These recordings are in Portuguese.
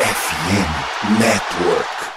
FM Network.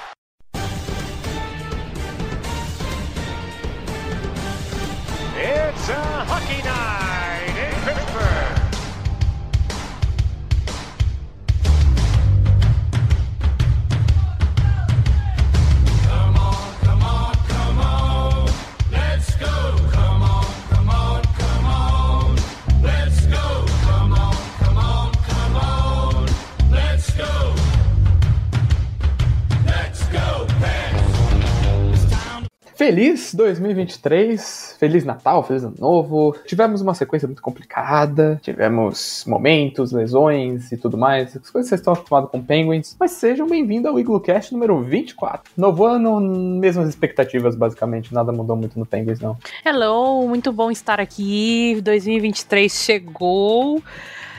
Feliz 2023, Feliz Natal, Feliz Ano Novo. Tivemos uma sequência muito complicada, tivemos momentos, lesões e tudo mais, as coisas que vocês estão acostumados com Penguins, mas sejam bem-vindos ao Iglocast número 24. Novo ano, mesmas expectativas, basicamente, nada mudou muito no Penguins, não. Hello, muito bom estar aqui. 2023 chegou.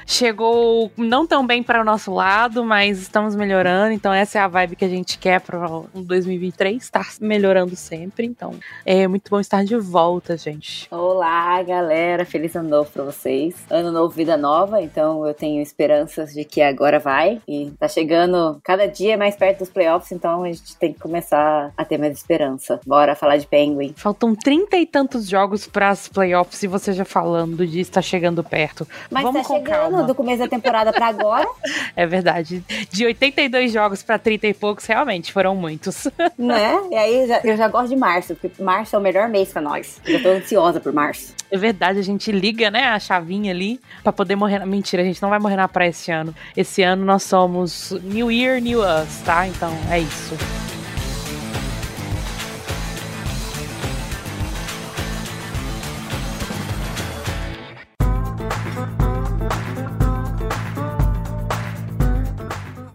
Chegou não tão bem para o nosso lado, mas estamos melhorando. Então, essa é a vibe que a gente quer para o 2023, estar melhorando sempre. Então, é muito bom estar de volta, gente. Olá, galera. Feliz ano novo pra vocês. Ano novo, vida nova. Então eu tenho esperanças de que agora vai. E tá chegando cada dia mais perto dos playoffs. Então a gente tem que começar a ter mais esperança. Bora falar de Penguin. Faltam trinta e tantos jogos para as playoffs e você já falando de estar chegando perto. Mas Vamos tá com chegando calma. Do começo da temporada pra agora, É verdade. De 82 jogos para 30 e poucos, realmente foram muitos. né? E aí já- eu já gosto de março, porque março é o melhor mês pra nós. Eu tô ansiosa por março. É verdade, a gente liga, né, a chavinha ali pra poder morrer. na- Mentira, a gente não vai morrer na praia esse ano. Esse ano nós somos New Year, New Us, tá? Então é isso.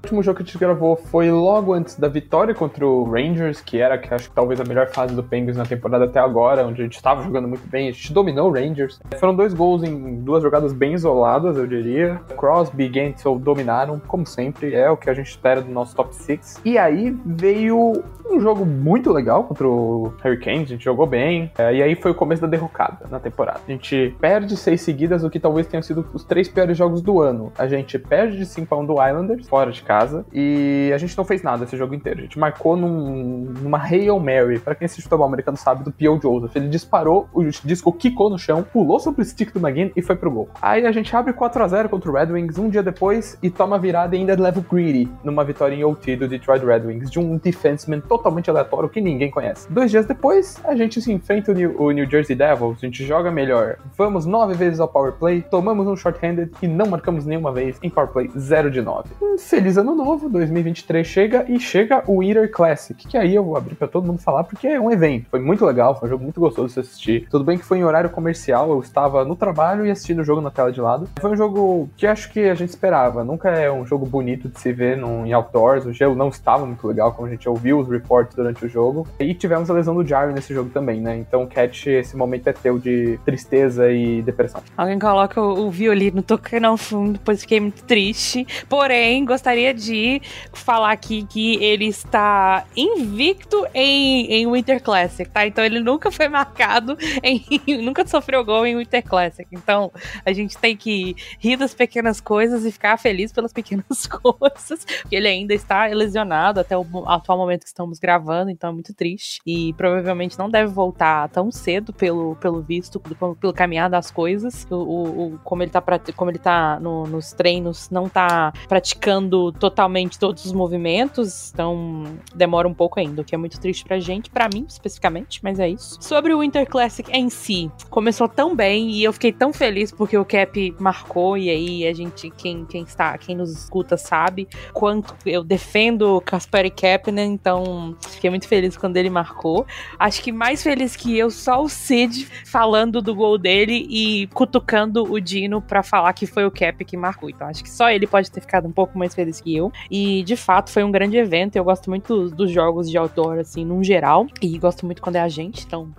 Último jogo que a gente gravou foi logo antes da vitória contra o Rangers, que era que acho que talvez a melhor fase do Penguins na temporada até agora, onde a gente estava jogando muito bem, a gente dominou o Rangers. Foram dois gols em duas jogadas bem isoladas, eu diria. Crosby e Gensel dominaram, como sempre, é o que a gente espera do nosso top 6. E aí veio um jogo muito legal contra o Hurricanes, a gente jogou bem, é, e aí foi o começo da derrocada na temporada. A gente perde seis seguidas, o que talvez tenham sido os três piores jogos do ano. A gente perde de 5 a 1 do Islanders, fora de casa, e a gente não fez nada esse jogo inteiro. A gente marcou num- numa Hail Mary, pra quem assiste futebol americano sabe, do P.O. Joseph. Ele disparou, o disco quicou no chão, pulou sobre o stick do McGinn e foi pro gol. Aí a gente abre 4 a 0 contra o Red Wings um dia depois e toma virada e ainda leva o Greedy numa vitória em OT do Detroit Red Wings, de um defenseman totalmente aleatório que ninguém conhece. Dois dias depois, a gente se enfrenta o New, o New Jersey Devils, a gente joga melhor. Vamos nove vezes ao power play, tomamos um short-handed e não marcamos nenhuma vez em power play 0 de 9. Um feliz ano novo, 2023 chega e chega o Winter Classic, que aí eu vou abrir pra todo mundo falar porque é um evento. Foi muito legal, foi um jogo muito gostoso de se assistir. Tudo bem que foi em horário comercial, eu estava no trabalho e assistindo o jogo na tela de lado. Foi um jogo que acho que a gente esperava. Nunca é um jogo bonito de se ver num, em outdoors. O gelo não estava muito legal, como a gente ouviu os reports durante o jogo. E tivemos a lesão do Jarry nesse jogo também, né? Então, Cat, esse momento é teu de tristeza e depressão. Alguém coloca o, o violino tocando ao fundo, pois fiquei muito triste. Porém, gostaria de falar aqui que ele está invicto em, em Winter Classic, tá? Então ele nunca foi marcado em. nunca sofreu gol em Winter Classic. Então a gente tem que rir das pequenas coisas e ficar feliz pelas pequenas coisas. Porque ele ainda está lesionado até o atual momento que estamos gravando, então é muito triste. E provavelmente não deve voltar tão cedo, pelo, pelo visto, pelo, pelo caminhar das coisas. O, o- o- como ele tá, prati- como ele tá no- nos treinos, não tá praticando totalmente todos os movimentos, então demora um pouco ainda, o que é muito triste pra gente, pra mim especificamente, mas é isso. Sobre o Winter Classic em si, começou tão bem e eu fiquei tão feliz porque o Cap marcou e aí a gente, quem, quem está, quem nos escuta sabe quanto eu defendo o Kasperi Kapanen, então fiquei muito feliz quando ele marcou. Acho que mais feliz que eu, só o Cid falando do gol dele e cutucando o Dino pra falar que foi o Cap que marcou. Então acho que só ele pode ter ficado um pouco mais feliz que eu. E de fato foi um grande evento. Eu gosto muito dos jogos de outdoor, assim, num geral. E gosto muito quando é a gente, então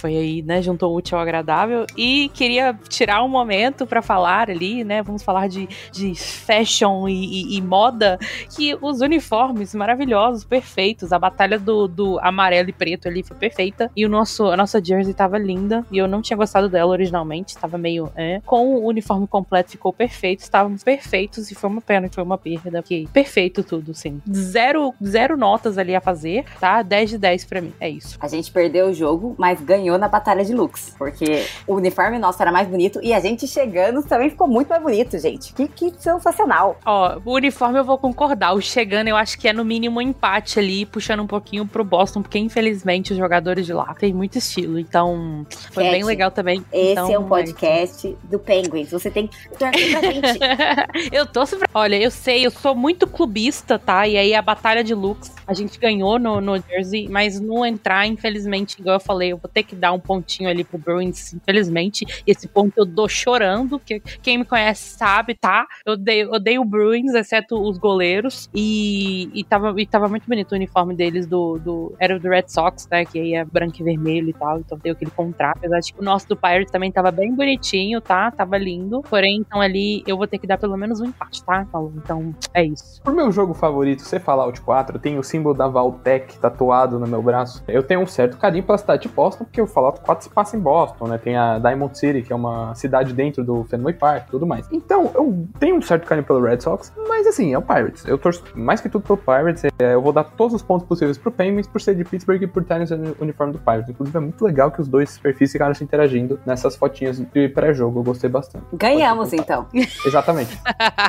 Foi aí, né? Juntou o útil ao agradável. E queria tirar um momento para falar ali, né? Vamos falar de, de fashion e, e, e, moda. Que os uniformes maravilhosos, perfeitos. A batalha do, do amarelo e preto ali foi perfeita. E o nosso, a nossa jersey tava linda. E eu não tinha gostado dela originalmente. Tava meio. É. Com o uniforme completo ficou perfeito. Estávamos perfeitos. E foi uma pena foi uma perda. Porque perfeito tudo, sim. Zero, zero notas ali a fazer, tá? 10 de 10 pra mim. É isso. A gente perdeu o jogo, mas ganhou na batalha de looks. Porque o uniforme nosso era mais bonito e a gente chegando também ficou muito mais bonito, gente. Que, que sensacional. Ó, o uniforme eu vou concordar. O chegando eu acho que é no mínimo um empate ali, puxando um pouquinho pro Boston, porque infelizmente os jogadores de lá têm muito estilo. Então, foi Cat, bem legal também. Esse então, é um podcast é do Penguins. Você tem que torcer pra gente. eu tô pra... Olha, eu sei, eu sou muito clubista, tá? E aí a batalha de looks a gente ganhou no, no Jersey, mas no entrar, infelizmente, igual eu falei, eu vou ter que dar um pontinho ali pro Bruins, infelizmente. Esse ponto eu dou chorando, porque quem me conhece sabe, tá? Eu odeio, odeio o Bruins, exceto os goleiros. E, e, tava, e tava muito bonito o uniforme deles do, do. Era do Red Sox, né? Que aí é branco e vermelho e tal. Então tem aquele contrato. Apesar de que o nosso do Pirates também tava bem bonitinho, tá? Tava lindo. Porém, então ali eu vou ter que dar pelo menos um empate, tá? Então é isso. Pro meu jogo favorito ser Fallout 4, tem o símbolo da Valtech tatuado no meu braço. Eu tenho um certo carinho pela cidade de Boston, porque o Fallout 4 se passa em Boston, né? Tem a Diamond City, que é uma cidade dentro do Fenway Park tudo mais. Então, eu tenho um certo carinho pelo Red Sox, mas assim, é o Pirates. Eu torço mais que tudo pelo Pirates. É, eu vou dar todos os pontos possíveis pro Penguins por ser de Pittsburgh e por estar no uniforme do Pirates. Inclusive, é muito legal que os dois perfis ficaram se interagindo nessas fotinhas de pré-jogo. Eu gostei bastante. Ganhamos, então. Exatamente.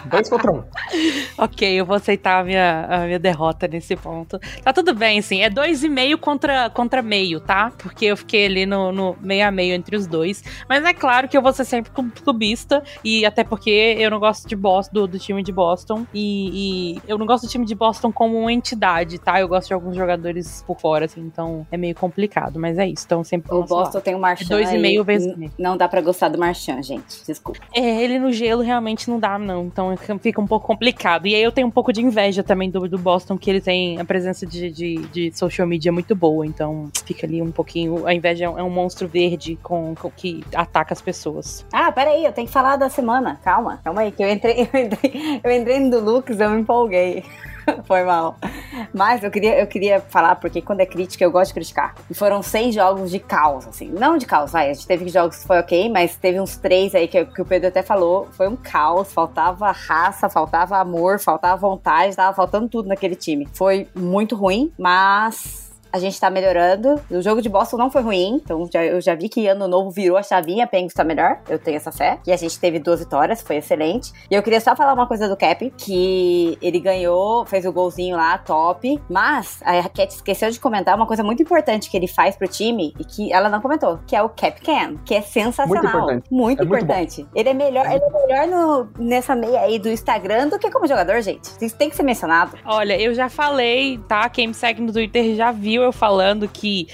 Dois contra um. ok, eu vou aceitar a minha, a minha derrota nesse ponto. Tá tudo bem, assim. É dois e meio contra, contra meio, tá? Porque eu fiquei ali no, no meio a meio entre os dois. Mas é claro que eu vou ser sempre clubista. E até porque eu não gosto de Boston, do, do time de Boston. E, e, eu não gosto do time de Boston como uma entidade, tá? Eu gosto de alguns jogadores por fora, assim. Então é meio complicado. Mas é isso. Então sempre. O Boston lá. tem o Marchand. É dois e meio vezes. Não dá pra gostar do Marchand, gente. Desculpa. É, ele no gelo realmente não dá, não. Então fica um pouco complicado. E aí eu tenho um pouco de inveja também do, do Boston, que ele tem a presença de, de, de social media muito boa. Então fica ali um pouquinho. A inveja é um monstro verde com, com que ataca as pessoas. Ah, peraí, eu tenho que falar da semana. Calma, calma aí, que eu entrei, eu entrei, eu entrei no Lux, eu me empolguei. Foi mal. Mas eu queria, eu queria falar, porque quando é crítica, eu gosto de criticar. E foram seis jogos de caos, assim. Não de caos, vai. A gente teve jogos que foi ok, mas teve uns três aí que, que o Pedro até falou. Foi um caos. Faltava raça, faltava amor, faltava vontade, tava faltando tudo naquele time. Foi muito ruim, mas a gente tá melhorando. O jogo de Boston não foi ruim, então já, eu já vi que ano novo virou a chavinha, Penguins tá melhor. Eu tenho essa fé. E a gente teve duas vitórias, foi excelente. E eu queria só falar uma coisa do Cap, que ele ganhou, fez o golzinho lá, top. Mas a Cat esqueceu de comentar uma coisa muito importante que ele faz pro time e que ela não comentou, que é o Cap Can, que é sensacional. Muito importante. Muito é importante. Muito ele é melhor, ele é melhor no, nessa meia aí do Instagram do que como jogador, gente. Isso tem que ser mencionado. Olha, eu já falei, tá? Quem me segue no Twitter já viu eu falando que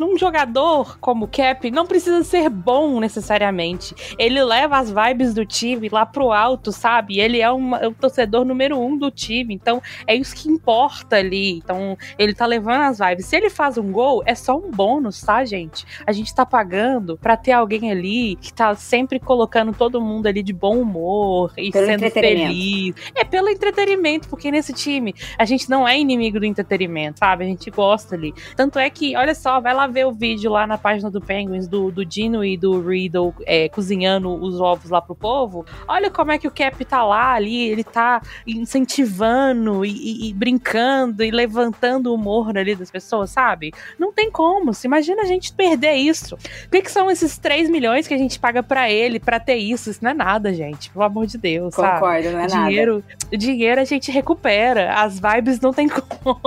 um jogador como o Cap não precisa ser bom necessariamente. Ele leva as vibes do time lá pro alto, sabe? Ele é, uma, é o torcedor número um do time. Então é isso que importa ali. Então ele tá levando as vibes. Se ele faz um gol, é só um bônus, tá, gente? A gente tá pagando pra ter alguém ali que tá sempre colocando todo mundo ali de bom humor e pelo sendo feliz. É pelo entretenimento, porque nesse time a gente não é inimigo do entretenimento, sabe? A gente gosta ali. Tanto é que, olha só, vai lá ver o vídeo lá na página do Penguins, do, do Dino e do Riddle é, cozinhando os ovos lá pro povo. Olha como é que o Cap tá lá ali, ele tá incentivando e, e, e brincando e levantando o humor ali das pessoas, sabe? Não tem como. Se imagina a gente perder isso. O que, que são esses 3 milhões que a gente paga para ele para ter isso? Isso não é nada, gente. Pelo amor de Deus. Concordo, sabe? não é dinheiro, nada. Dinheiro a gente recupera. As vibes não tem como.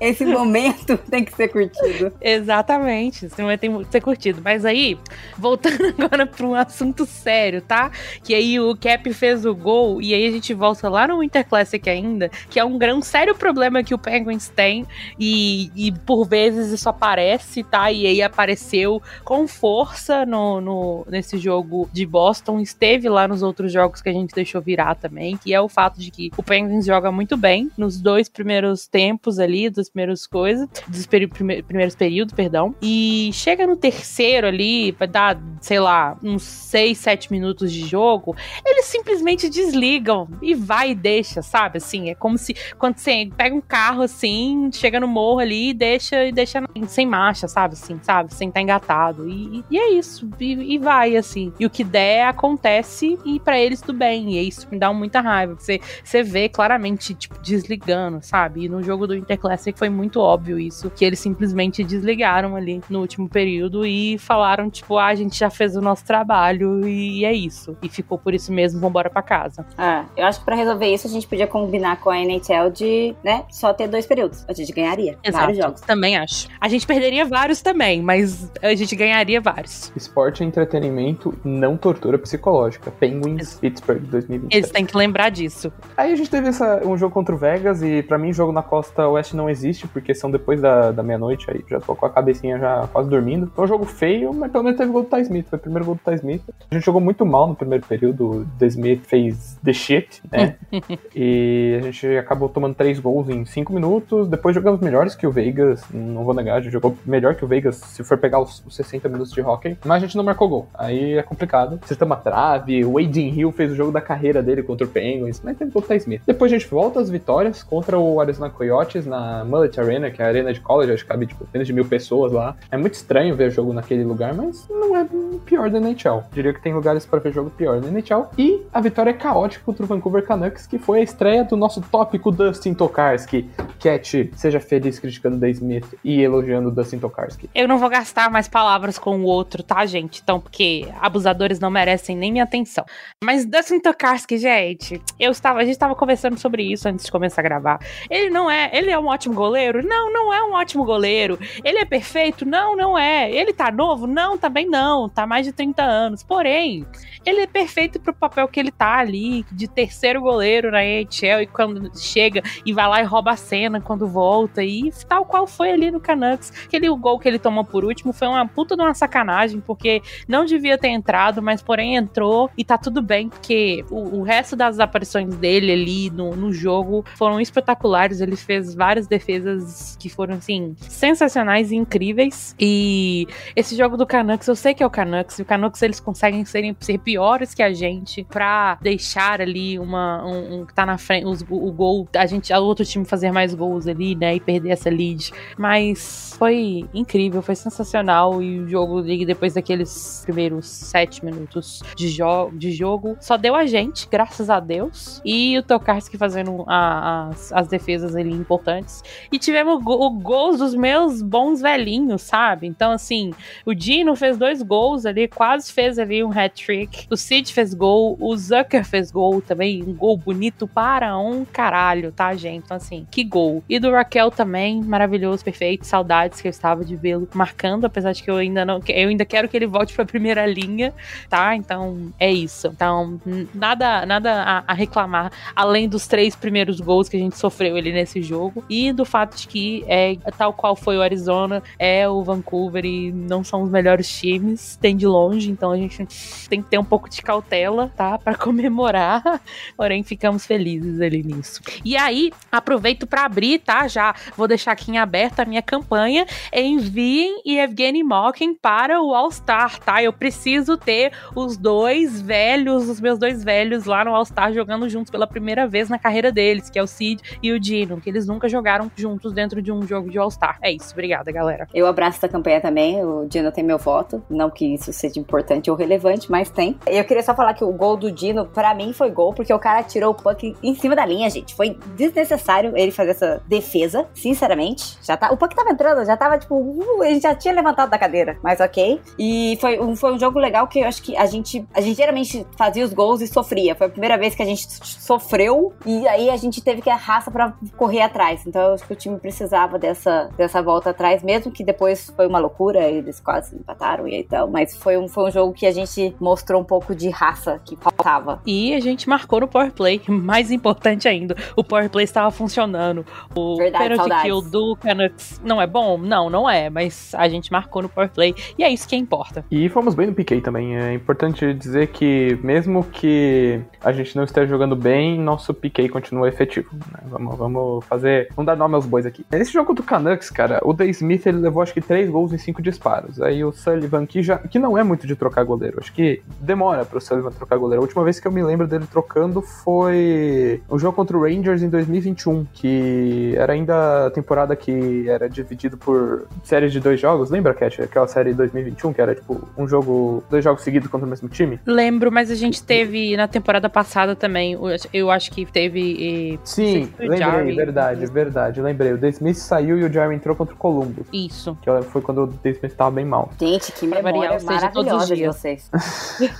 Esse momento momento tem que ser curtido. Exatamente, esse momento tem que ser curtido. Mas aí, voltando agora para um assunto sério, tá? Que aí o Cap fez o gol e aí a gente volta lá no Winter Classic ainda, que é um grande sério problema que o Penguins tem e, e por vezes isso aparece, tá? E aí apareceu com força no, no, nesse jogo de Boston, esteve lá nos outros jogos que a gente deixou virar também, que é o fato de que o Penguins joga muito bem nos dois primeiros tempos ali, dos primeiros coisas, dos primeiros períodos, perdão. E chega no terceiro ali, vai dar, sei lá, uns 6, 7 minutos de jogo, eles simplesmente desligam e vai e deixa, sabe? Assim, é como se quando você pega um carro assim, chega no morro ali e deixa e deixa sem marcha, sabe? Assim, sabe? Sem estar tá engatado. E, e, é isso. E, e, vai, assim. E o que der acontece e para eles tudo bem. E isso me dá muita raiva. Você, você vê claramente, tipo, desligando, sabe? E no jogo do Interclassic foi muito óbvio isso. Que eles simplesmente desligaram ali no último período e falaram, tipo, ah, a gente já fez o nosso trabalho e é isso. E ficou por isso mesmo, vambora pra casa. Ah, eu acho que pra resolver isso a gente podia combinar com a NHL de, né, só ter dois períodos. A gente ganharia Exato, vários jogos. Também acho. A gente perderia vários também, mas a gente ganharia vários. Esporte é entretenimento, não tortura psicológica. Penguins, Pittsburgh 2020. Eles têm que lembrar disso. Aí a gente teve essa, um jogo contra o Vegas e para mim jogo na costa oeste não existe porque são depois da, da meia-noite aí já tô com a cabecinha já quase dormindo. Foi um jogo feio, mas pelo menos teve gol do Ty Smith. Foi o primeiro gol do Ty Smith. A gente jogou muito mal no primeiro período. O The Smith fez the shit, né? e a gente acabou tomando três gols em cinco minutos. Depois jogamos melhores que o Vegas. Não vou negar, a gente jogou melhor que o Vegas se for pegar os, os 60 minutos de hockey. Mas a gente não marcou gol. Aí é complicado. Acertamos a trave. O Aiden Hill fez o jogo da carreira dele contra o Penguins. Mas teve gol do Ty Smith. Depois a gente volta às vitórias contra o Arizona Coyotes na Mullet Arena, que é a arena de college. Acho que cabe tipo, menos de mil pessoas lá. É muito estranho ver jogo naquele lugar, mas não é pior da NHL. Diria que tem lugares para ver jogo pior da NHL. E a vitória é caótica contra o Vancouver Canucks, que foi a estreia do nosso tópico Dustin Tokarski. Cat, seja feliz criticando o Smith e elogiando o Dustin Tokarski. Eu não vou gastar mais palavras com o outro, tá, gente? Então, porque abusadores não merecem nem minha atenção. Mas Dustin Tokarski, gente, eu estava, a gente estava conversando sobre isso antes de começar a gravar. Ele não é, ele é um ótimo goleiro? Não, não é um ótimo goleiro. Ele é perfeito? Não, não é. Ele tá novo? Não, também não. Tá mais de 30 anos. Porém, ele é perfeito pro papel que ele tá ali, de terceiro goleiro na NHL, e quando chega e vai lá e rouba a cena quando volta, e tal qual foi ali no Canucks. Aquele gol que ele tomou por último foi uma puta de uma sacanagem, porque não devia ter entrado, mas porém entrou e tá tudo bem, porque o, o resto das aparições dele ali no, no jogo foram espetaculares. Ele fez várias defesas que foram, assim, sensacionais e incríveis. E esse jogo do Canucks, eu sei que é o Canucks, e o Canucks eles conseguem serem, ser piores que a gente pra deixar ali uma um, um tá na frente os, o gol a gente o outro time fazer mais gols ali né e perder essa lead. Mas foi incrível foi sensacional. E o jogo depois daqueles primeiros sete minutos de, jo de jogo só deu a gente graças a Deus. E o Tokarski fazendo a, as, as defesas ali importantes. E tivemos go o gols dos meus bons velhinhos sabe então assim o Dino fez dois gols ali quase fez ali um hat-trick o Cid fez gol, o Zucker fez gol também, um gol bonito para um caralho, tá, gente? Então, assim, que gol. E do Raquel também, maravilhoso, perfeito. Saudades que eu estava de vê-lo marcando, apesar de que eu ainda não. Eu ainda quero que ele volte pra primeira linha, tá? Então, é isso. Então, nada, nada a, a reclamar, além dos três primeiros gols que a gente sofreu ali nesse jogo. E do fato de que é tal qual foi o Arizona, é o Vancouver e não são os melhores times, tem de longe, então a gente tem que ter um pouco de cautela, tá? Para comemorar. Porém, ficamos felizes ali nisso. E aí, aproveito para abrir, tá? Já vou deixar aqui em aberto a minha campanha. Enviem Evgeny Malkin para o All-Star, tá? Eu preciso ter os dois velhos, os meus dois velhos lá no All-Star jogando juntos pela primeira vez na carreira deles, que é o Sid e o Dino, que eles nunca jogaram juntos dentro de um jogo de All-Star. É isso, obrigada, galera. Eu abraço essa campanha também. O Dino tem meu voto. Não que isso seja importante ou relevante, mas tem. Eu queria só falar que o gol do Dino, para mim, foi gol, porque o cara tirou o puck em cima da linha, gente. Foi desnecessário ele fazer essa defesa, sinceramente. Já tá, o puck tava entrando, já tava tipo, uh, ele já tinha levantado da cadeira, mas ok. E foi um, foi um jogo legal que eu acho que a gente, a gente geralmente fazia os gols e sofria. Foi a primeira vez que a gente sofreu e aí a gente teve que a raça para correr atrás. Então eu acho que o time precisava dessa, dessa volta atrás, mesmo que depois foi uma loucura, eles quase empataram e tal. Mas foi um, foi um jogo que a gente mostrou um pouco de raça que faltava. E a gente marcou no Power Play. Mais importante ainda, o Power Play estava funcionando. O Verdade, penalty kill do Canucks não é bom? Não, não é. Mas a gente marcou no Power Play. E é isso que importa. E fomos bem no PK também. É importante dizer que, mesmo que a gente não esteja jogando bem, nosso PK continua efetivo. Né? Vamos, vamos vamos fazer. Vamos dar nome aos bois aqui. Nesse jogo do Canucks, cara, o Day Smith ele levou acho que três gols em cinco disparos. Aí o Sullivan, que, já, que não é muito de trocar goleiro, acho que demora pro Sullivan trocar goleiro. A última vez que eu me lembro dele trocando foi o jogo contra o Rangers em 2021, que era ainda a temporada que era dividido por séries de dois jogos. Lembra, Cat? Aquela série de 2021, que era tipo um jogo, dois jogos seguidos contra o mesmo time? Lembro, mas a gente teve na temporada passada também. Eu acho que teve. eh, Sim, lembrei, Jarry. verdade, verdade, lembrei. O The Smith saiu e o Jeremy entrou contra o Columbus. Isso. Que foi quando o The Smith tava bem mal. Gente, que variar, memória ou seja, todos os dias. vocês.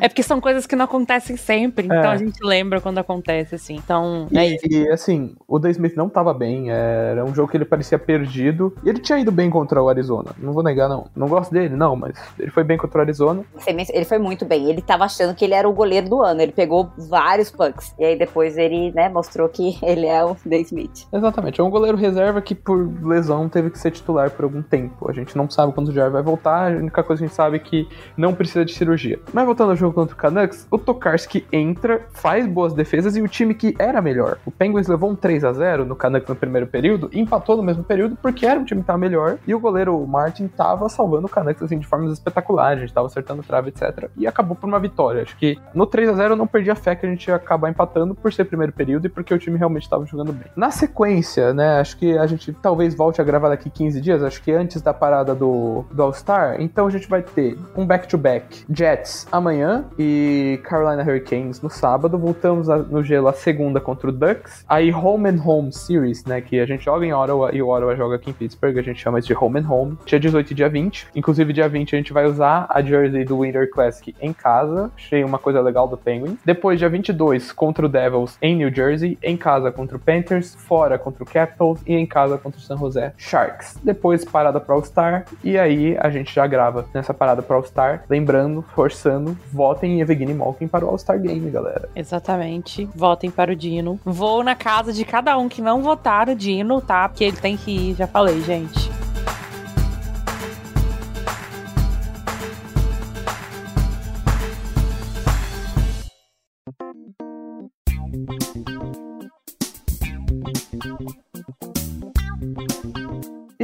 É porque são coisas que não acontecem sempre. Então É. a gente lembra quando acontece, assim. Então, é isso. E, assim, o The Smith não tava bem, era um jogo que ele parecia perdido. E ele tinha ido bem contra o Arizona, não vou negar, não. Não gosto dele, não, mas ele foi bem contra o Arizona. Ele foi muito bem. Ele tava achando que ele era o goleiro do ano. Ele pegou vários pucks. E aí depois ele, né, mostrou que ele é o Day Smith. Exatamente, é um goleiro reserva que por lesão teve que ser titular por algum tempo. A gente não sabe quando o Jair vai voltar, a única coisa que a gente sabe é que não precisa de cirurgia. Mas voltando ao jogo contra o Canucks, o Tokarski entra, faz boas defesas e o time que era melhor. O Penguins levou um 3 a 0 no Canucks no primeiro período, empatou no mesmo período porque era um time que tava melhor e o goleiro Martin tava salvando o Canucks assim de formas espetaculares, a gente tava acertando trave, etc. E acabou por uma vitória. Acho que no 3 a 0 eu não perdi a fé que a gente ia acabar empatando por ser primeiro período e porque o time realmente estava jogando bem. Na sequência, né, acho que a gente talvez volte a gravar daqui 15 dias, acho que antes da parada do, do All-Star, então a gente vai ter um back-to-back Jets amanhã e Carolina Hurricanes no sábado, voltamos a- no gelo a segunda contra o Ducks, aí Home and Home Series, né, que a gente joga em Ottawa e o Ottawa joga aqui em Pittsburgh, a gente chama isso de Home and Home, dia 18 e dia 20, inclusive dia 20 a gente vai usar a jersey do Winter Classic em casa, achei uma coisa legal do Penguin. Depois, dia 22, contra o Devils em New Jersey, em casa contra o Panthers, fora contra o Capitals e em casa contra o San Jose Sharks. Depois, parada para All-Star, e aí a gente já grava nessa parada para All-Star, lembrando, forçando, votem em Evgeny Malkin para o All-Star Game, galera. Exatamente. Votem para o Dino. Vou na casa de cada um que não votar no Dino, tá? Porque ele tem que ir, já falei, gente.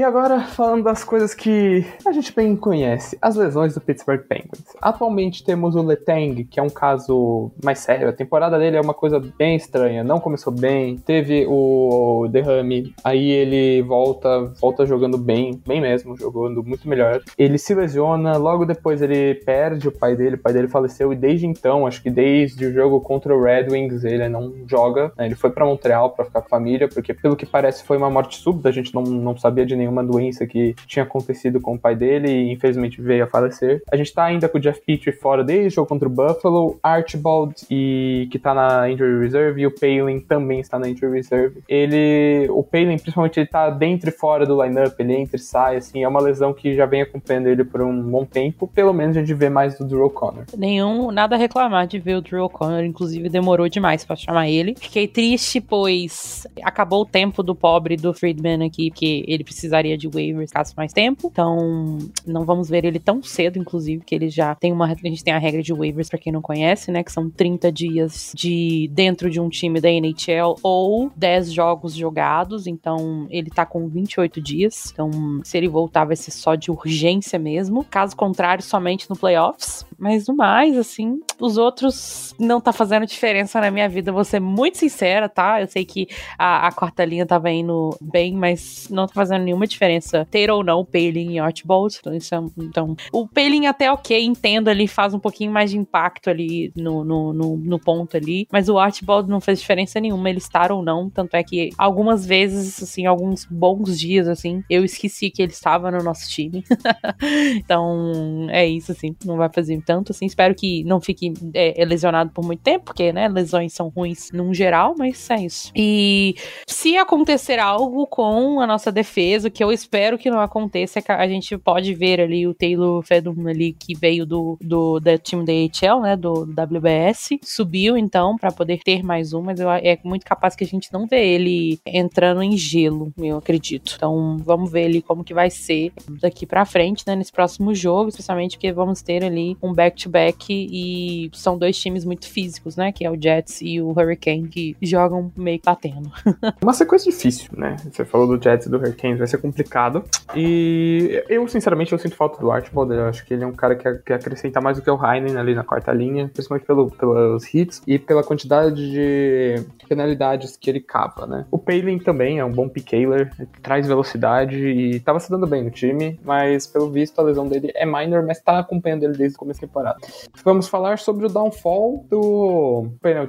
E agora, falando das coisas que a gente bem conhece, as lesões do Pittsburgh Penguins. Atualmente temos o Letang, que é um caso mais sério. A temporada dele é uma coisa bem estranha, não começou bem, teve o derrame, aí ele volta, volta jogando bem, bem mesmo, jogando muito melhor. Ele se lesiona, logo depois ele perde o pai dele, o pai dele faleceu e desde então, acho que desde o jogo contra o Red Wings, ele não joga. né? Ele foi pra Montreal pra ficar com a família, porque pelo que parece foi uma morte súbita, a gente não, não sabia de nenhuma doença que tinha acontecido com o pai dele e infelizmente veio a falecer. A gente tá ainda com o Jeff Petrie fora desde o jogo contra o Buffalo, Archibald e que tá na injury reserve e o Palin também está na injury reserve. Ele, o Palin principalmente ele tá dentro e fora do lineup, ele entra e sai, assim, é uma lesão que já vem acompanhando ele por um bom tempo. Pelo menos a gente vê mais do Drew O'Connor. Nenhum, nada a reclamar de ver o Drew O'Connor, inclusive demorou demais pra chamar ele. Fiquei triste, pois acabou o tempo do pobre do Friedman aqui, porque ele precisaria de waivers caso mais tempo. Então, não vamos ver ele tão cedo, inclusive, que ele já tem uma. A gente tem a regra de waivers, pra quem não conhece, né? Que são 30 dias de dentro de um time da NHL ou 10 jogos jogados. Então, ele tá com 28 dias. Então, se ele voltar, vai ser só de urgência mesmo. Caso contrário, somente no playoffs. Mas no mais, assim, os outros não tá fazendo diferença na minha vida. Vou ser muito sincera, tá? Eu sei que a, a quarta linha tava indo bem, mas não tá fazendo nenhuma diferença ter ou não o Palin e Archibald. Então, é- então, o Palin até ok, entendo ali, faz um pouquinho mais de impacto ali no, no, no, no ponto ali. Mas o Archibald não fez diferença nenhuma, ele estar ou não. Tanto é que algumas vezes, assim, alguns bons dias, assim, eu esqueci que ele estava no nosso time. então, é isso, assim, não vai fazer tanto, assim. Espero que não fique é, lesionado por muito tempo, porque, né, lesões são ruins num geral, mas é isso. E se acontecer algo com a nossa defesa, que eu espero que não aconteça, é a gente pode ver ali o Taylor Fedum ali, que veio do, do da time da AHL, né, do WBS, subiu, então, pra poder ter mais um, mas eu, é muito capaz que a gente não vê ele entrando em gelo, eu acredito. Então, vamos ver ali como que vai ser daqui pra frente, né, nesse próximo jogo, especialmente porque vamos ter ali um back-to-back e são dois times muito físicos, né? Que é o Jets e o Hurricane, que jogam meio batendo. Uma sequência difícil, né? Você falou do Jets e do Hurricanes, vai ser complicado. E eu, sinceramente, eu sinto falta do Archibald. Eu acho que ele é um cara que, que acrescenta mais do que o Heinen ali na quarta linha, principalmente pelo, pelos hits e pela quantidade de penalidades que ele cava, né? O Palin também é um bom pickaler, traz velocidade e tava se dando bem no time, mas pelo visto a lesão dele é minor, mas tá acompanhando ele desde o começo temporada. Vamos falar sobre o downfall do,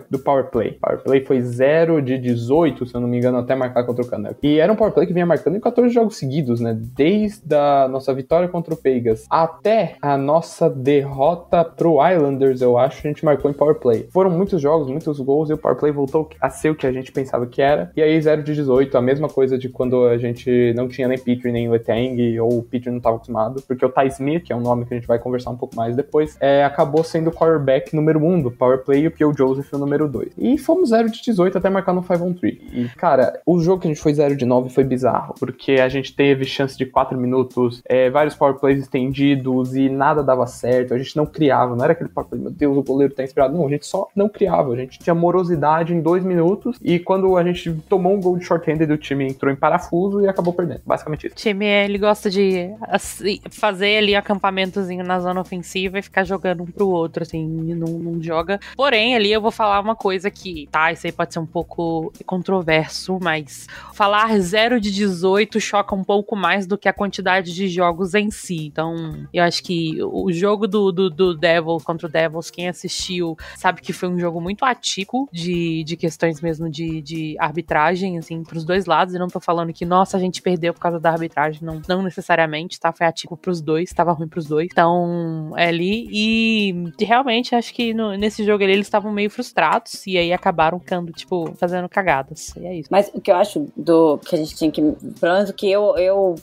do Power Play. Power Play foi 0 de 18, se eu não me engano, até marcar contra o Canucks. E era um Power Play que vinha marcando em 14 jogos seguidos, né? Desde a nossa vitória contra o Pegas até a nossa derrota pro Islanders, eu acho, a gente marcou em Power Play. Foram muitos jogos, muitos gols e o Power Play voltou a ser o que a gente pensava que era. E aí 0 de 18, a mesma coisa de quando a gente não tinha nem Petrie nem Letang, ou o Petrie não estava acostumado, porque o Ty Smith, que é um nome que a gente vai conversar um pouco mais depois, é, acabou sendo o quarterback número 1 um do Power Play e o Pio Joseph o número 2. E fomos 0 de 18 até marcar no 5 on 3. E, cara, o jogo que a gente foi 0 de 9 foi bizarro, porque a gente teve chance de 4 minutos, é, vários Power Plays estendidos e nada dava certo, a gente não criava, não era aquele Power Play, meu Deus, o goleiro tá inspirado, não, a gente só não criava, a gente tinha morosidade em 2 minutos e quando a gente tomou um gol de short-handed, o time entrou em parafuso e acabou perdendo, basicamente isso. O time, ele gosta de assim, fazer ali acampamentozinho na zona ofensiva e ficar jogando um pro outro, assim, não, não joga. Porém, ali eu vou falar uma coisa que, tá, isso aí pode ser um pouco controverso, mas falar 0 de 18 choca um pouco mais do que a quantidade de jogos em si. Então, eu acho que o jogo do, do, do Devils contra o Devils, quem assistiu sabe que foi um jogo muito atípico de, de questões mesmo de, de arbitragem, assim, pros dois lados. E não tô falando que, nossa, a gente perdeu por causa da arbitragem, não, não necessariamente, tá? Foi atípico pros dois, tava ruim pros dois. Então, é ali. E realmente acho que no, nesse jogo ali eles estavam meio frustrados e aí acabaram ficando, tipo, fazendo cagadas. E é isso. Mas o que eu acho do que a gente tinha que. Pelo menos o que eu, eu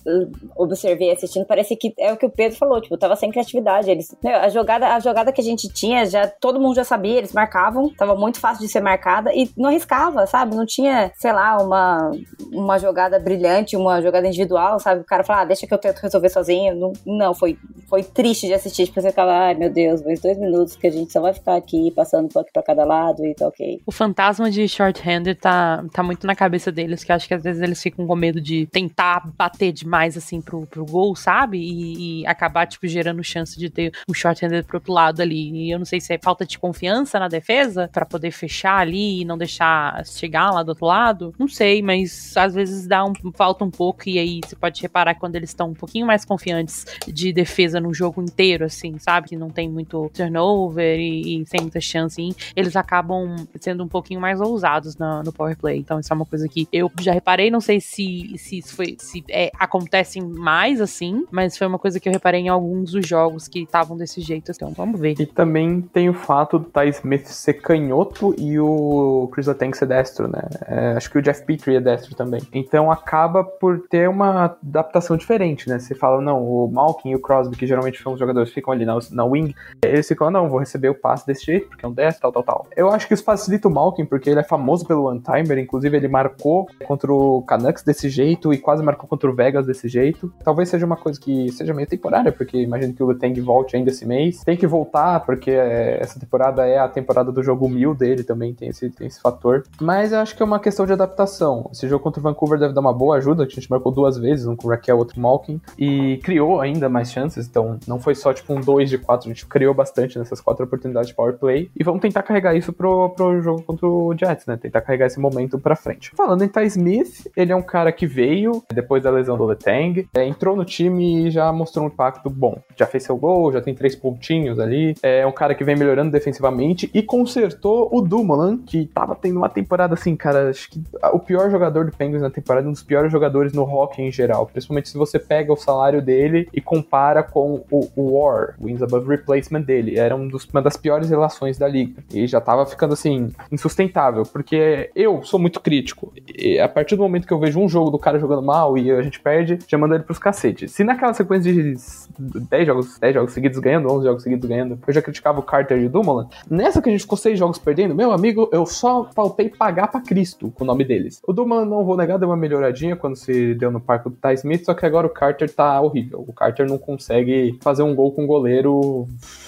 observei assistindo, parece que é o que o Pedro falou, tipo, tava sem criatividade. Eles, meu, a jogada, a jogada que a gente tinha, já todo mundo já sabia, eles marcavam, tava muito fácil de ser marcada e não arriscava, sabe? Não tinha, sei lá, uma, uma jogada brilhante, uma jogada individual, sabe? O cara fala, ah, deixa que eu tento resolver sozinho. Não, não foi, foi triste de assistir, tipo, você ficava, ai meu Deus, mais dois minutos que a gente só vai ficar aqui passando puck pra cada lado e tá ok. O fantasma de short-hander tá, tá muito na cabeça deles, que acho que às vezes eles ficam com medo de tentar bater demais, assim, pro, pro gol, sabe? E, e acabar, tipo, gerando chance de ter um short-hander pro outro lado ali. E eu não sei se é falta de confiança na defesa para poder fechar ali e não deixar chegar lá do outro lado. Não sei, mas às vezes dá um, falta um pouco e aí você pode reparar quando eles estão um pouquinho mais confiantes de defesa no jogo inteiro, assim, sabe? Que não tem muito turnover e, e sem muita chance, hein? eles acabam sendo um pouquinho mais ousados no power play. Então isso é uma coisa que eu já reparei, não sei se, se foi, se é, acontece mais assim, mas foi uma coisa que eu reparei em alguns dos jogos que estavam desse jeito. Então vamos ver. E também tem o fato do Ty Smith ser canhoto e o Chris Letang ser destro, né? É, acho que o Jeff Petrie é destro também. Então acaba por ter uma adaptação diferente, né? Você fala, não, o Malkin e o Crosby, que geralmente são os jogadores que ficam ali na, na wing, eles ficam, não, vou receber o passe desse jeito, porque é um destro, tal, tal, tal. Eu acho que isso facilita o Malkin, porque ele é famoso pelo one-timer, inclusive ele marcou contra o Canucks desse jeito e quase marcou contra o Vegas desse jeito. Talvez seja uma coisa que seja meio temporária, porque imagino que o Letang volte ainda esse mês. Tem que voltar, porque essa temporada é a temporada do jogo mil dele também, tem esse, tem esse fator. Mas eu acho que é uma questão de adaptação. Esse jogo contra o Vancouver deve dar uma boa ajuda, que a gente marcou duas vezes, um com o Raquel, outro com o Malkin, e criou ainda mais chances, então não foi só tipo um 2 de 4, a gente criou bastante nessas quatro oportunidades de power play, e vamos tentar carregar isso pro, pro jogo contra o Jets, né? Tentar carregar esse momento pra frente. Falando em Ty Smith, ele é um cara que veio depois da lesão do Letang, é, entrou no time e já mostrou um impacto bom. Já fez seu gol, já tem três pontinhos ali, é um cara que vem melhorando defensivamente e consertou o Dumoulin, que tava tendo uma temporada assim, cara, acho que o pior jogador do Penguins na temporada, um dos piores jogadores no hockey em geral, principalmente se você pega o salário dele e compara com o, War, Wins Above Replacement dele, era um dos, uma das piores relações da liga, e já tava ficando assim, insustentável, porque eu sou muito crítico, e a partir do momento que eu vejo um jogo do cara jogando mal e a gente perde, já manda ele pros cacetes. Se naquela sequência de 10 jogos, 10 jogos seguidos ganhando, 11 jogos seguidos ganhando, eu já criticava o Carter de Dumoulin, nessa que a gente ficou 6 jogos perdendo, meu amigo, eu só faltei pagar pra Cristo com o nome deles. O Dumoulin, não vou negar, deu uma melhoradinha quando se deu no parque do Ty Smith, só que agora o Carter tá horrível. O Carter não consegue fazer um gol com o goleiro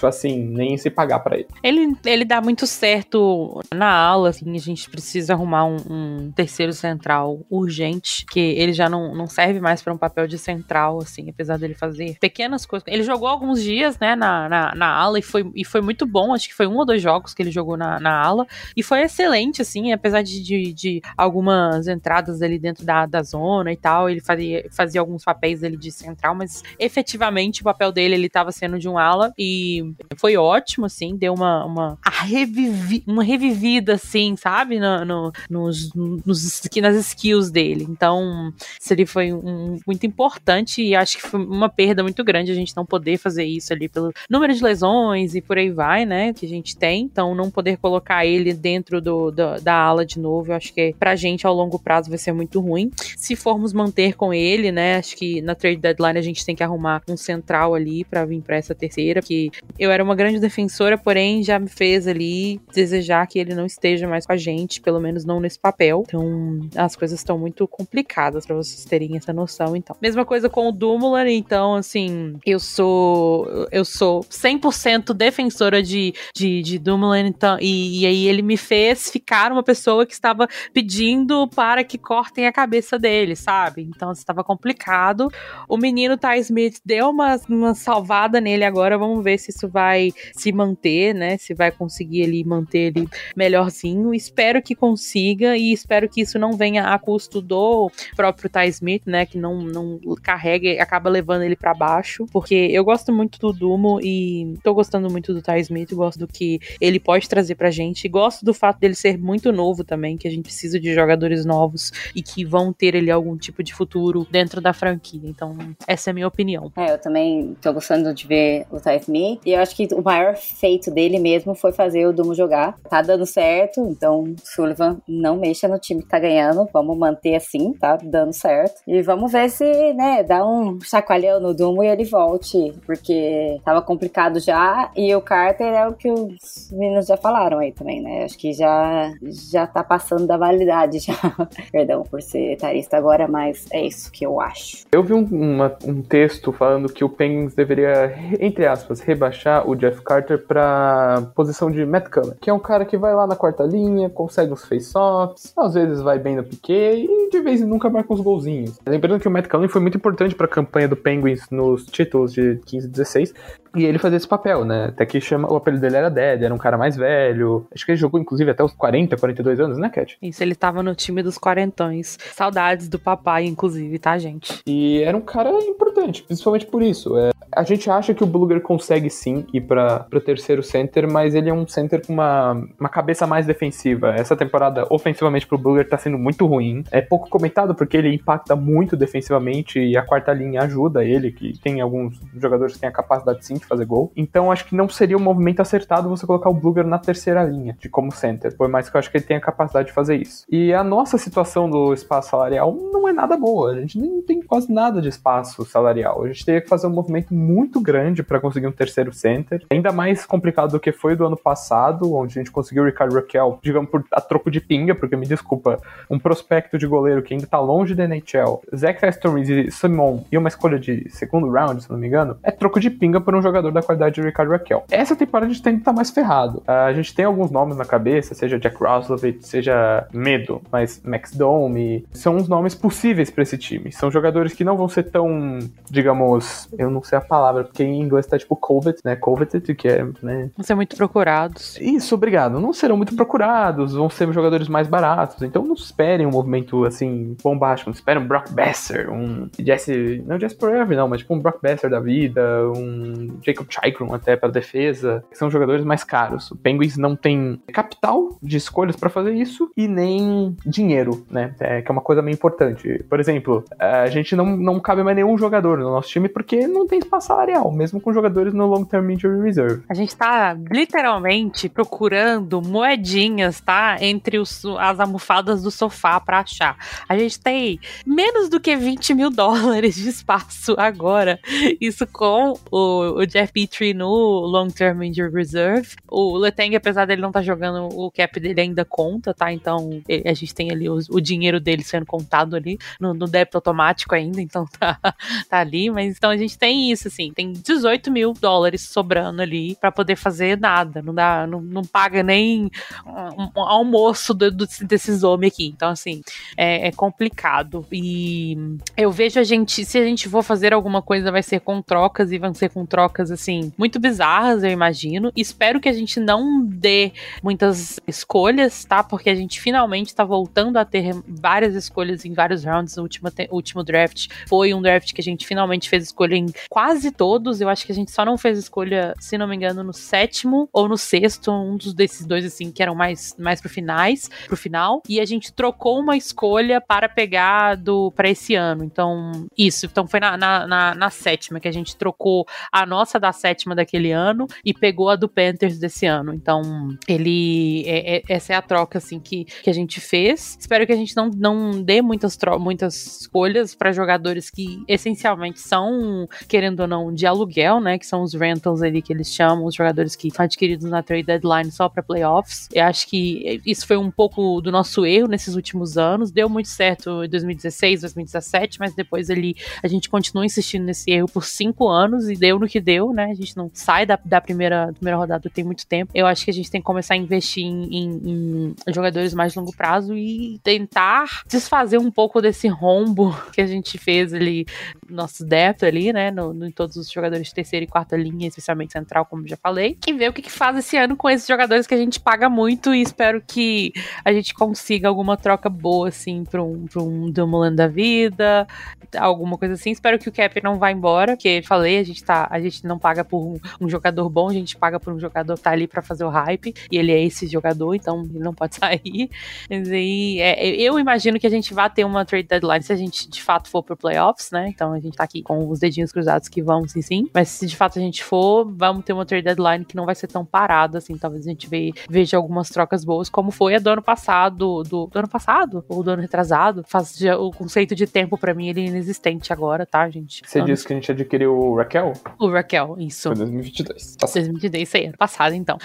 assim, nem se pagar para ele. ele. Ele dá muito certo na aula, assim, a gente precisa arrumar um, um terceiro central urgente, que ele já não, não serve mais para um papel de central, assim, apesar dele fazer pequenas coisas. Ele jogou alguns dias, né, na, na, na ala e foi, e foi muito bom, acho que foi um ou dois jogos que ele jogou na, na ala, e foi excelente, assim, apesar de, de, de algumas entradas ali dentro da, da zona e tal, ele fazia, fazia alguns papéis ali de central, mas efetivamente o papel dele, ele tava sendo de um ala, e foi ótimo, assim, deu uma, uma, revivi, uma revivida, assim, sabe, no, no, nos, nos, nas skills dele. Então, isso ali foi um, muito importante e acho que foi uma perda muito grande a gente não poder fazer isso ali pelo número de lesões e por aí vai, né, que a gente tem. Então, não poder colocar ele dentro do, do da ala de novo, eu acho que pra gente ao longo prazo vai ser muito ruim. Se formos manter com ele, né, acho que na trade deadline a gente tem que arrumar um central ali para vir para essa terceira, que eu era uma grande defensora, porém já me fez ali desejar que ele não esteja mais com a gente, pelo menos não nesse papel. Então, as coisas estão muito complicadas para vocês terem essa noção, então. Mesma coisa com o Dumulan, então, assim, eu sou eu sou 100% defensora de, de, de Dumulan, então, e, e aí ele me fez ficar uma pessoa que estava pedindo para que cortem a cabeça dele, sabe? Então, estava complicado. O menino Ty Smith deu uma, uma salvada nele agora, vamos ver se isso vai se manter, né? Se vai conseguir ele manter ele melhorzinho. Espero que consiga e espero que isso não venha a custo do próprio Ty Smith, né? Que não, não carregue, acaba levando ele para baixo. Porque eu gosto muito do Dumo e tô gostando muito do Ty Smith, gosto do que ele pode trazer pra gente. Gosto do fato dele ser muito novo também, que a gente precisa de jogadores novos e que vão ter ali algum tipo de futuro dentro da franquia. Então, essa é a minha opinião. É, eu também tô gostando de ver o Ty Smith. E eu acho que o maior feito dele mesmo foi fazer o Dumo jogar. Tá dando certo, então Sullivan não mexa no time que tá ganhando. Vamos manter assim, tá dando certo. E vamos ver se, né, dá um chacoalhão no Dumo e ele volte, porque tava complicado já. E o Carter é o que os meninos já falaram aí também, né? Acho que já, já tá passando da validade já. Perdão por ser etarista agora, mas é isso que eu acho. Eu vi um, uma, um texto falando que o Penguins deveria, entre aspas, rebaixar o Jeff Carter pra posição de Matt Cullen, que é um cara que vai lá na quarta linha, consegue uns face-offs, às vezes vai bem no piquet e de vez em nunca marca uns golzinhos. Lembrando que o Matt Cullen foi muito importante pra campanha do Penguins nos títulos de 15 e 16, e ele fazia esse papel, né? Até que chama, o apelido dele era Dead, era um cara mais velho. Acho que ele jogou, inclusive, até os 40, 42 anos, né, Cat? Isso, ele tava no time dos quarentões. Saudades do papai, inclusive, tá, gente? E era um cara importante, principalmente por isso. É, a gente acha que o Bluger consegue sim ir para o terceiro center, mas ele é um center com uma, uma cabeça mais defensiva. Essa temporada, ofensivamente, pro Bluger tá sendo muito ruim. É pouco comentado porque ele impacta muito defensivamente e a quarta linha ajuda ele, que tem alguns jogadores que têm a capacidade sim de fazer gol. Então acho que não seria um movimento acertado você colocar o Bluger na terceira linha, de como center, por mais que eu acho que ele tenha a capacidade de fazer isso. E a nossa situação do espaço salarial não é nada boa, a gente nem tem quase nada de espaço salarial. A gente teria que fazer um movimento muito grande para conseguir um terceiro center, ainda mais complicado do que foi do ano passado, onde a gente conseguiu o Ricardo Raquel, digamos, por a troco de pinga, porque me desculpa, um prospecto de goleiro que ainda tá longe da NHL, Zach Aston e Simon e uma escolha de segundo round, se não me engano, é troco de pinga por um jogador da qualidade de Ricardo Raquel. Essa temporada a gente tem que estar tá mais ferrado. A gente tem alguns nomes na cabeça, seja Jack Roslovich, seja Medo, mas Max Dome, são uns nomes possíveis para esse time. São jogadores que não vão ser tão, digamos, eu não sei a palavra, porque em inglês tá tipo covet, né? Coveted, que é, né? Vão ser muito procurados. Isso, obrigado. Não serão muito procurados, vão ser jogadores mais baratos. Então não esperem um movimento assim bombástico. Não esperem um Brock Besser, um Jesse, não Jesse Forever, não, mas tipo um Brock Besser da vida, um Jacob Chikron até para defesa, que são jogadores mais caros. O Penguins não tem capital de escolhas para fazer isso e nem dinheiro, né? É, que é uma coisa meio importante. Por exemplo, a gente não, não cabe mais nenhum jogador no nosso time porque não tem espaço salarial, mesmo com jogadores no Long Term Injury Reserve. A gente tá literalmente procurando moedinhas, tá? Entre os, as almofadas do sofá para achar. A gente tem menos do que 20 mil dólares de espaço agora. Isso com o, o Jeff Petrie no Long Term Injury Reserve. O Letang, apesar dele não estar tá jogando, o cap dele ainda conta, tá? Então a gente tem ali o, o dinheiro dele sendo contado ali no, no, débito automático ainda, então tá, tá ali. Mas então a gente tem isso, assim, tem 18 mil dólares sobrando ali para poder fazer nada. Não dá, não, não paga nem um, um almoço do, do, desses homens aqui. Então, assim, é, é complicado. E eu vejo a gente, se a gente for fazer alguma coisa, vai ser com trocas e vão ser com trocas, assim, muito bizarras, eu imagino. Espero que a gente não dê muitas escolhas, tá? Porque a gente finalmente tá voltando a ter várias escolhas em vários rounds. O último, último draft foi um draft que a gente finalmente fez escolha em quase todos. Eu acho que a gente só não fez escolha, se não me engano, no sétimo ou no sexto, um dos desses dois, assim, que eram mais, mais pro finais, pro final. E a gente trocou uma escolha para pegar do para esse ano. Então, isso. Então foi na, na, na, na sétima que a gente trocou a nossa da sétima daquele ano e pegou a do Panthers desse ano. Então, ele. É, é, essa é a troca, assim, que, que a gente fez. Espero que a gente não, não dê muitas, muitas escolhas para jogadores que essencialmente são, querendo ou de aluguel, né? Que são os rentals ali que eles chamam, os jogadores que são adquiridos na trade deadline só para playoffs. Eu acho que isso foi um pouco do nosso erro nesses últimos anos. Deu muito certo em 2016, 2017, mas depois ali a gente continua insistindo nesse erro por cinco anos e deu no que deu, né? A gente não sai da, da primeira, primeira rodada tem muito tempo. Eu acho que a gente tem que começar a investir em, em, em jogadores mais de longo prazo e tentar desfazer um pouco desse rombo que a gente fez ali, nosso depth ali, né? No, no, todos os jogadores de terceira e quarta linha, especialmente central, como já falei. E ver o que, que faz esse ano com esses jogadores que a gente paga muito e espero que a gente consiga alguma troca boa, assim, pra um, pra um Dumoulin da vida, alguma coisa assim. Espero que o Cap não vá embora, porque falei, a gente tá, a gente não paga por um, um jogador bom, a gente paga por um jogador que tá ali para fazer o hype, e ele é esse jogador, então ele não pode sair. Mas aí, é, eu imagino que a gente vai ter uma trade deadline se a gente de fato for pro playoffs, né? Então a gente tá aqui com os dedinhos cruzados que vão, sim, sim. Mas se de fato a gente for, vamos ter uma trade deadline que não vai ser tão parada, assim. Talvez a gente veja algumas trocas boas, como foi a do ano passado, do, do ano passado, ou do ano retrasado. Faz, já, o conceito de tempo para mim ele é inexistente agora, tá, gente? Você disse que a gente adquiriu o Raquel? O Raquel, isso. Foi 2022. Tá 2022, isso aí, ano passado, então.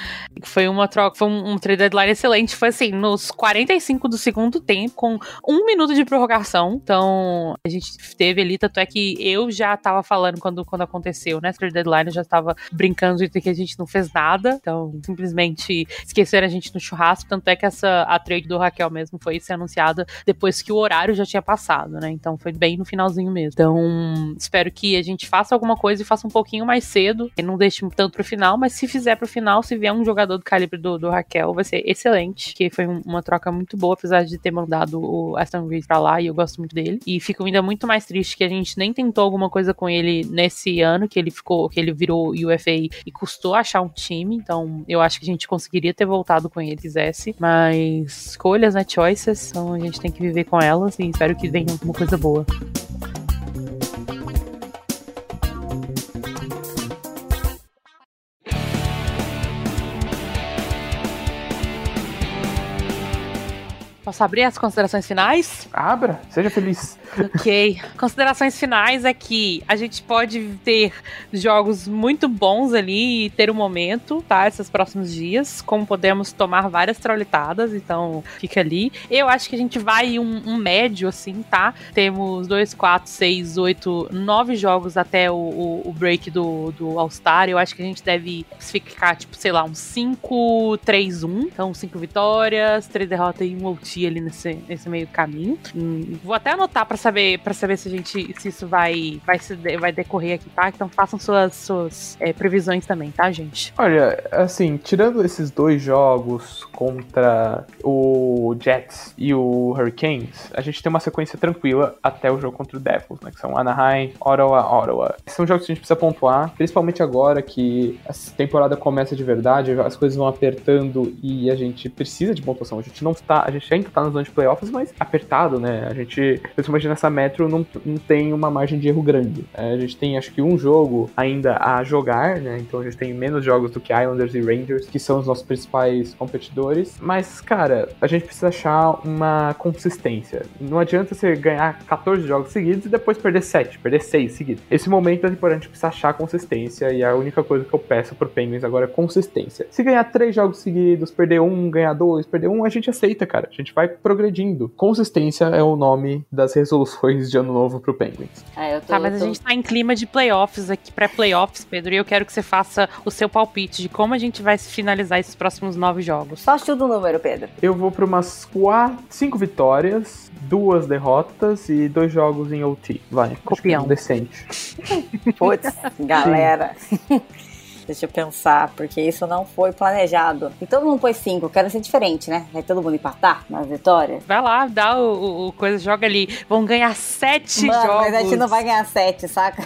Foi uma troca, foi um, um trade deadline excelente. Foi assim, nos 45 do segundo tempo, com um minuto de prorrogação. Então, a gente teve ali, tanto é que eu já tava falando quando, quando aconteceu, né? Trade deadline, já tava brincando de que a gente não fez nada. Então, simplesmente esqueceram a gente no churrasco. Tanto é que essa a trade do Raquel mesmo foi ser anunciada depois que o horário já tinha passado, né? Então foi bem no finalzinho mesmo. Então, espero que a gente faça alguma coisa e faça um pouquinho mais cedo. E não deixe tanto pro final, mas se fizer pro final, se vier um jogador do calibre do, do Raquel, vai ser excelente. Que foi uma troca muito boa, apesar de ter mandado o Aston Reed pra lá, e eu gosto muito dele. E fico ainda muito mais triste que a gente nem tentou alguma coisa com ele nesse ano, que ele ficou, que ele virou UFA e custou achar um time. Então, eu acho que a gente conseguiria ter voltado com ele, quisesse. Mas escolhas, né? Choices. Então a gente tem que viver com elas e espero que venha alguma coisa boa. Posso abrir as considerações finais? Abra, seja feliz. Ok. Considerações finais é que a gente pode ter jogos muito bons ali e ter um momento, tá? Esses próximos dias. Como podemos tomar várias traulitadas, então fica ali. Eu acho que a gente vai um, um médio, assim, tá? Temos 2, 4, 6, 8, 9 jogos até o, o, o break do, do All-Star. Eu acho que a gente deve ficar, tipo, sei lá, um 5, 3, 1. Então, 5 vitórias, 3 derrotas e um Ali nesse, nesse meio caminho. Hum, vou até anotar para saber para saber se a gente se isso vai vai se vai decorrer aqui, tá? Então façam suas suas é, previsões também, tá, gente? Olha, assim, tirando esses dois jogos contra o Jets e o Hurricanes, a gente tem uma sequência tranquila até o jogo contra o Devils, né? Que são Anaheim, Ottawa, Ottawa. São jogos que a gente precisa pontuar, principalmente agora que a temporada começa de verdade, as coisas vão apertando e a gente precisa de pontuação. A gente não está, a gente tenta estar na zona de playoffs, mas apertado, né? A gente, principalmente nessa metro, não, não tem uma margem de erro grande. É, a gente tem, acho que, um jogo ainda a jogar, né? Então a gente tem menos jogos do que Islanders e Rangers, que são os nossos principais competidores. Mas, cara, a gente precisa achar uma consistência. Não adianta você ganhar 14 jogos seguidos e depois perder 7, perder 6 seguidos. Esse momento da temporada a gente precisa achar consistência e a única coisa que eu peço pro Penguins agora é consistência. Se ganhar 3 jogos seguidos, perder um, ganhar dois, perder um, a gente aceita, cara. A gente vai progredindo. Consistência é o nome das resoluções de ano novo pro Penguins. É, tô, tá, mas tô... a gente tá em clima de playoffs aqui, pré-playoffs, Pedro, e eu quero que você faça o seu palpite de como a gente vai finalizar esses próximos nove jogos. Só chuta o número, Pedro. Eu vou pra umas quatro, cinco vitórias, duas derrotas e dois jogos em OT. Vai, copião. Decente. Putz, galera. Deixa eu pensar, porque isso não foi planejado. E todo mundo pôs cinco, quero ser diferente, né? Vai todo mundo empatar nas vitórias. Vai lá, dá o, o coisa, joga ali. Vão ganhar sete Mano, jogos. Mas a gente não vai ganhar sete, saca?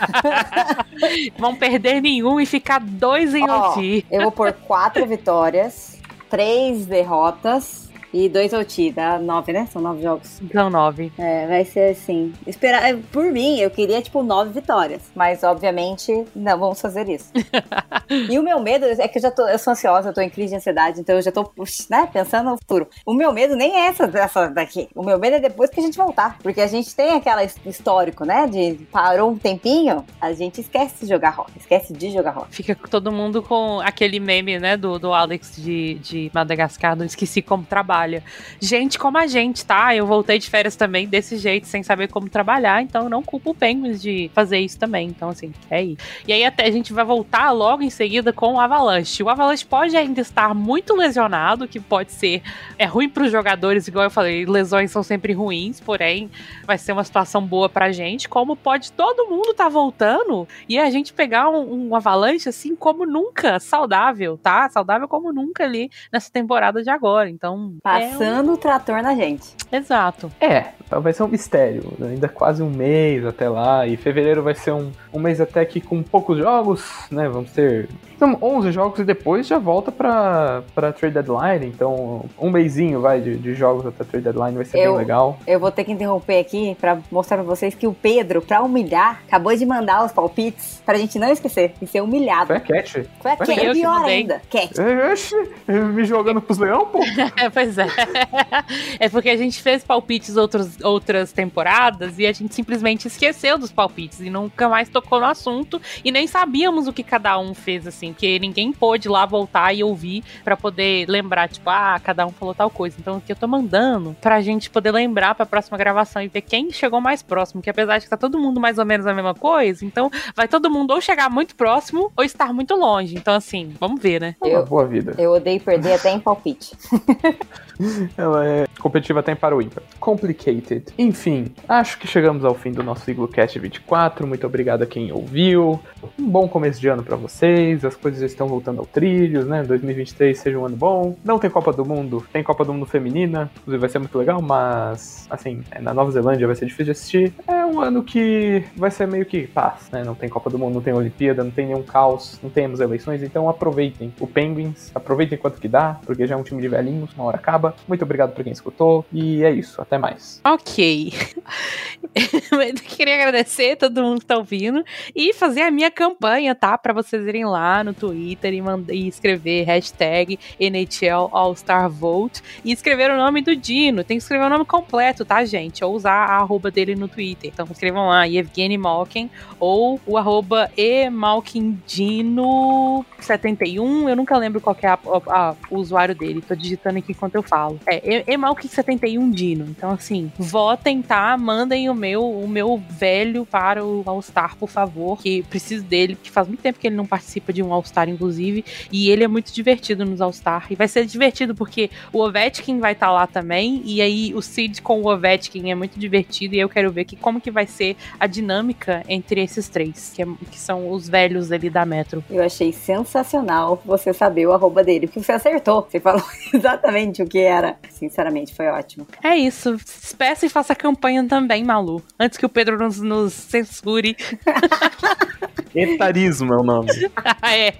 Vão perder nenhum e ficar dois em OT. Eu vou pôr quatro vitórias, três derrotas e dois OT, dá nove, né? São nove jogos. São nove. É, vai ser assim. Esperar, é, por mim, eu queria, tipo, nove vitórias. Mas, obviamente, não vamos fazer isso. e o meu medo é que eu já tô, eu sou ansiosa, eu tô em crise de ansiedade, então eu já tô, né, pensando no futuro. O meu medo nem é essa dessa daqui. O meu medo é depois que a gente voltar. Porque a gente tem aquela histórico, né? De parou um tempinho, a gente esquece de jogar rock. Esquece de jogar rock. Fica todo mundo com aquele meme, né, do, do Alex de, de Madagascar, não esqueci como trabalho trabalha. Gente como a gente, tá? Eu voltei de férias também desse jeito, sem saber como trabalhar, então não culpo o Penguins de fazer isso também. Então, assim, é aí. E aí até a gente vai voltar logo em seguida com o Avalanche. O Avalanche pode ainda estar muito lesionado, que pode ser é ruim para os jogadores, igual eu falei, lesões são sempre ruins, porém vai ser uma situação boa pra gente, como pode todo mundo tá voltando e a gente pegar um, um Avalanche assim como nunca, saudável, tá? Saudável como nunca ali nessa temporada de agora. Então, Passando é um... o trator na gente. Exato. É, vai ser um mistério. Ainda quase um mês até lá. E fevereiro vai ser um, um mês até que com poucos jogos, né? Vamos ter então, 11 jogos e depois já volta pra, pra trade deadline. Então, um mêsinho vai de, de jogos até trade deadline vai ser eu, bem legal. Eu vou ter que interromper aqui pra mostrar pra vocês que o Pedro, pra humilhar, acabou de mandar os palpites pra gente não esquecer e ser humilhado. Foi a Cat. Foi a Cat. É pior ainda. Cat. É, me jogando pros leão, pô. É, pois é. É porque a gente fez palpites outros, outras temporadas e a gente simplesmente esqueceu dos palpites e nunca mais tocou no assunto e nem sabíamos o que cada um fez, assim porque ninguém pôde lá voltar e ouvir para poder lembrar, tipo, ah, cada um falou tal coisa. Então aqui eu tô mandando pra gente poder lembrar pra próxima gravação e ver quem chegou mais próximo, que apesar de que tá todo mundo mais ou menos a mesma coisa, então vai todo mundo ou chegar muito próximo ou estar muito longe. Então, assim, vamos ver, né? Eu, boa vida. Eu odeio perder até em palpite. Ela é competitiva até para o ímpar. Complicated. Enfim, acho que chegamos ao fim do nosso Iglocast 24. Muito obrigado a quem ouviu. Um bom começo de ano para vocês. As coisas estão voltando ao trilhos, né? 2023 seja um ano bom. Não tem Copa do Mundo, tem Copa do Mundo feminina. Inclusive vai ser muito legal, mas assim, é, na Nova Zelândia vai ser difícil de assistir. É um ano que vai ser meio que paz, né? Não tem Copa do Mundo, não tem Olimpíada, não tem nenhum caos, não temos eleições, então aproveitem o Penguins, aproveitem quanto que dá, porque já é um time de velhinhos, uma hora acaba. Muito obrigado por quem escutou. E é isso. Até mais. Ok. queria agradecer todo mundo que tá ouvindo e fazer a minha campanha, tá? Para vocês irem lá no Twitter e, e escrever hashtag NHL All Star Vote e escrever o nome do Dino. Tem que escrever o nome completo, tá, gente? Ou usar a arroba dele no Twitter. Então escrevam lá, Evgeny Malkin ou o arroba emalkindino71. Eu nunca lembro qual é a, a, a, o usuário dele. Tô digitando aqui enquanto eu falo. É, Emalk 71 Dino. Então, assim, votem, tá? Mandem o meu, o meu velho para o All-Star, por favor. Que preciso dele, porque faz muito tempo que ele não participa de um All-Star, inclusive. E ele é muito divertido nos All-Star. E vai ser divertido porque o Ovechkin vai estar tá lá também. E aí o Sid com o Ovechkin é muito divertido. E eu quero ver que, como que vai ser a dinâmica entre esses três, que, é, que são os velhos ali da Metro. Eu achei sensacional você saber o arroba dele, porque você acertou. Você falou exatamente o que era. Sinceramente, foi ótimo. É isso. Espeça e faça campanha também, Malu. Antes que o Pedro nos, nos censure. Etarismo é o nome. é.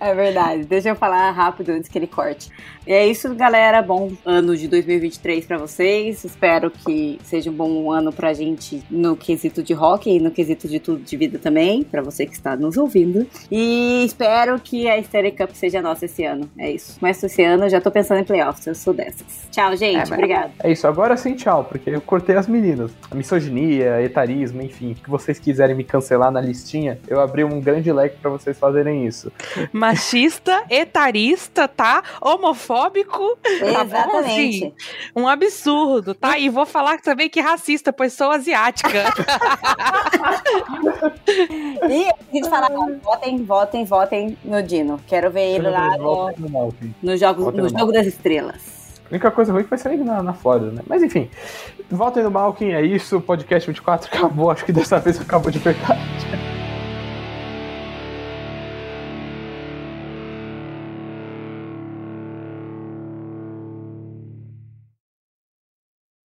É verdade. Deixa eu falar rápido antes que ele corte. E é isso, galera. Bom ano de 2023 pra vocês. Espero que seja um bom ano pra gente no quesito de rock e no quesito de tudo de vida também, pra você que está nos ouvindo. E espero que a Stanley Cup seja nossa esse ano. É isso. Mas esse ano eu já tô pensando em playoffs, eu sou dessas. Tchau, gente. É, Obrigada. É isso, agora sim, tchau, porque eu cortei as meninas. A misoginia, etarismo, enfim, o que vocês quiserem me cancelar na listinha, eu abri um grande leque pra vocês fazerem isso. Machista, etarista, tá? Homofóbico. Tá bom, Exatamente. assim? Um absurdo, tá? E vou falar também que racista, pois sou asiática. E a gente fala, votem, votem, votem no Dino. Quero ver ele lá no, no jogo, Votem no no jogo das estrelas. A única coisa ruim é que vai sair na, na Flórida, né? Mas enfim, voltem no Malkin, é isso. O podcast 24 acabou, acho que dessa vez acabou de verdade.